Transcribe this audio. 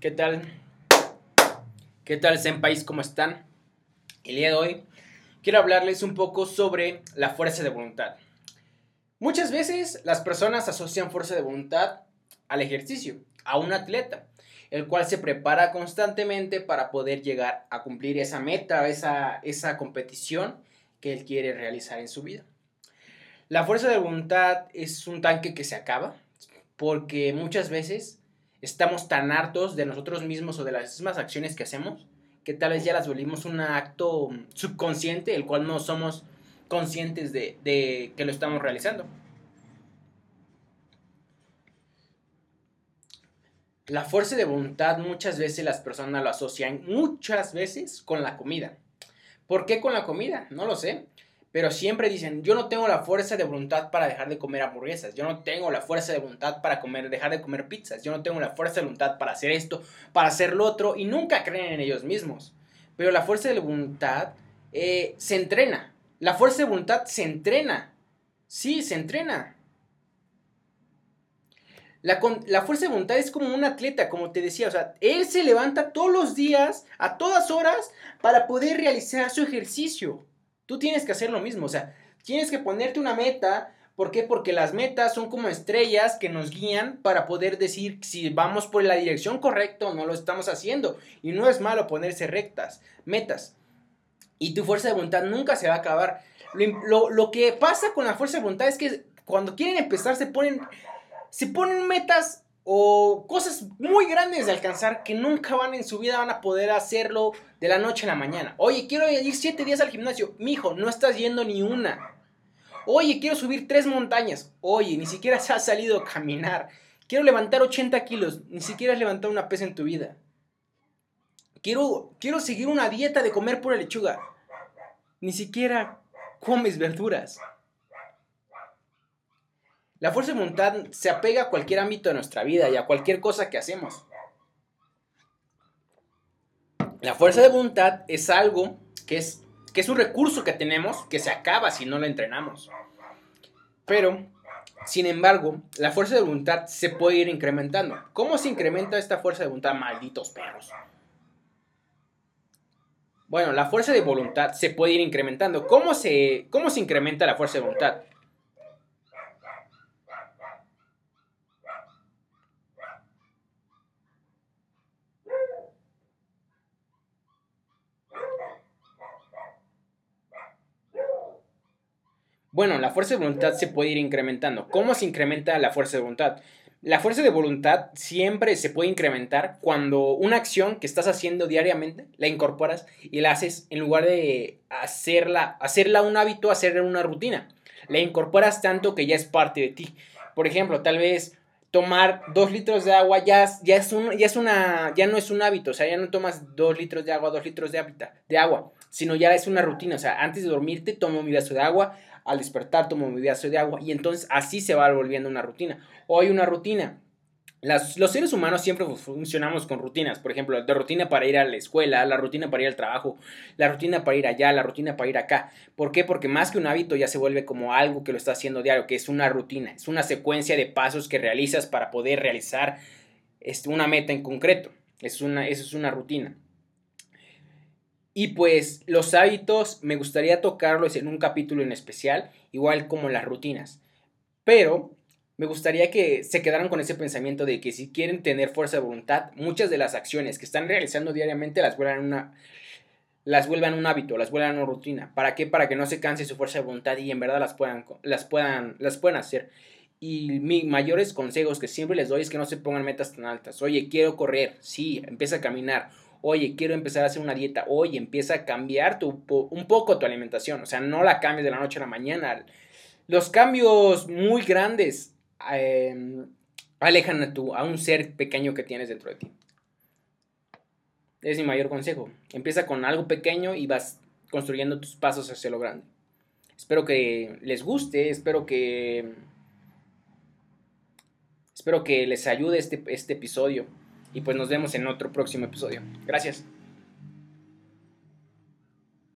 ¿Qué tal? ¿Qué tal, senpais? ¿Cómo están? El día de hoy quiero hablarles un poco sobre la fuerza de voluntad. Muchas veces las personas asocian fuerza de voluntad al ejercicio, a un atleta, el cual se prepara constantemente para poder llegar a cumplir esa meta, esa, esa competición que él quiere realizar en su vida. La fuerza de voluntad es un tanque que se acaba porque muchas veces estamos tan hartos de nosotros mismos o de las mismas acciones que hacemos que tal vez ya las volvimos un acto subconsciente, el cual no somos conscientes de, de que lo estamos realizando. La fuerza de voluntad muchas veces las personas lo asocian muchas veces con la comida. ¿Por qué con la comida? No lo sé. Pero siempre dicen, yo no tengo la fuerza de voluntad para dejar de comer hamburguesas, yo no tengo la fuerza de voluntad para comer, dejar de comer pizzas, yo no tengo la fuerza de voluntad para hacer esto, para hacer lo otro, y nunca creen en ellos mismos. Pero la fuerza de voluntad eh, se entrena. La fuerza de voluntad se entrena. Sí, se entrena. La, la, fuerza de voluntad es como un atleta, como te decía. O sea, él se levanta todos los días, a todas horas, para poder realizar su ejercicio. Tú tienes que hacer lo mismo, o sea, tienes que ponerte una meta. ¿Por qué? Porque las metas son como estrellas que nos guían para poder decir si vamos por la dirección correcta o no lo estamos haciendo. Y no es malo ponerse rectas, metas. Y tu fuerza de voluntad nunca se va a acabar. Lo, lo, que pasa con la fuerza de voluntad es que cuando quieren empezar se ponen, se ponen metas o cosas muy grandes de alcanzar que nunca van en su vida van a poder hacerlo de la noche a la mañana. Oye, quiero ir siete días al gimnasio. Mijo, no estás yendo ni una. Oye, quiero subir tres montañas. Oye, ni siquiera se ha salido a caminar. Quiero levantar 80 kilos. Ni siquiera has levantado una pesa en tu vida. Quiero, quiero seguir una dieta de comer pura lechuga. Ni siquiera comes verduras. La fuerza de voluntad se apega a cualquier ámbito de nuestra vida y a cualquier cosa que hacemos. La fuerza de voluntad es algo que es, que es un recurso que tenemos que se acaba si no lo entrenamos. Pero, sin embargo, la fuerza de voluntad se puede ir incrementando. ¿Cómo se incrementa esta fuerza de voluntad, malditos perros? Bueno, la fuerza de voluntad se puede ir incrementando. ¿Cómo se, cómo se incrementa la fuerza de voluntad? Bueno, la fuerza de voluntad se puede ir incrementando. ¿Cómo se incrementa la fuerza de voluntad? La fuerza de voluntad siempre se puede incrementar cuando una acción que estás haciendo diariamente la incorporas y la haces en lugar de hacerla, hacerla un hábito, hacerla una rutina. La incorporas tanto que ya es parte de ti. Por ejemplo, tal vez tomar dos litros de agua ya, ya, es un, ya, es una, ya no es un hábito, o sea, ya no tomas dos litros de agua, dos litros de, de agua, sino ya es una rutina, o sea, antes de dormirte tomo mi vaso de agua, al despertar tomo mi vaso de agua y entonces así se va volviendo una rutina. O hay una rutina. los seres humanos siempre funcionamos con rutinas, por ejemplo, la rutina para ir a la escuela, la rutina para ir al trabajo, la rutina para ir allá, la rutina para ir acá. ¿Por qué? Porque más que un hábito ya se vuelve como algo que lo está haciendo diario, que es una rutina, es una secuencia de pasos que realizas para poder realizar este, una meta en concreto. Es eso es una rutina. Y pues los hábitos me gustaría tocarlos en un capítulo en especial, igual como las rutinas. Pero me gustaría que se quedaran con ese pensamiento de que si quieren tener fuerza de voluntad, muchas de las acciones que están realizando diariamente las vuelvan una las vuelvan un hábito, las vuelvan una rutina. ¿Para qué? Para que no se canse su fuerza de voluntad y en verdad las puedan las puedan las puedan hacer. Y mis mayores consejos que siempre les doy es que no se pongan metas tan altas. Oye, quiero correr, sí, empieza a caminar oye, quiero empezar a hacer una dieta, oye, empieza a cambiar tu, un poco tu alimentación, o sea, no la cambies de la noche a la mañana. Los cambios muy grandes em, alejan a, tu, a un ser pequeño que tienes dentro de ti. Es mi mayor consejo. Empieza con algo pequeño y vas construyendo tus pasos hacia lo grande. Espero que les guste, espero que espero que les ayude este, este episodio y pues nos vemos en otro próximo episodio. Gracias.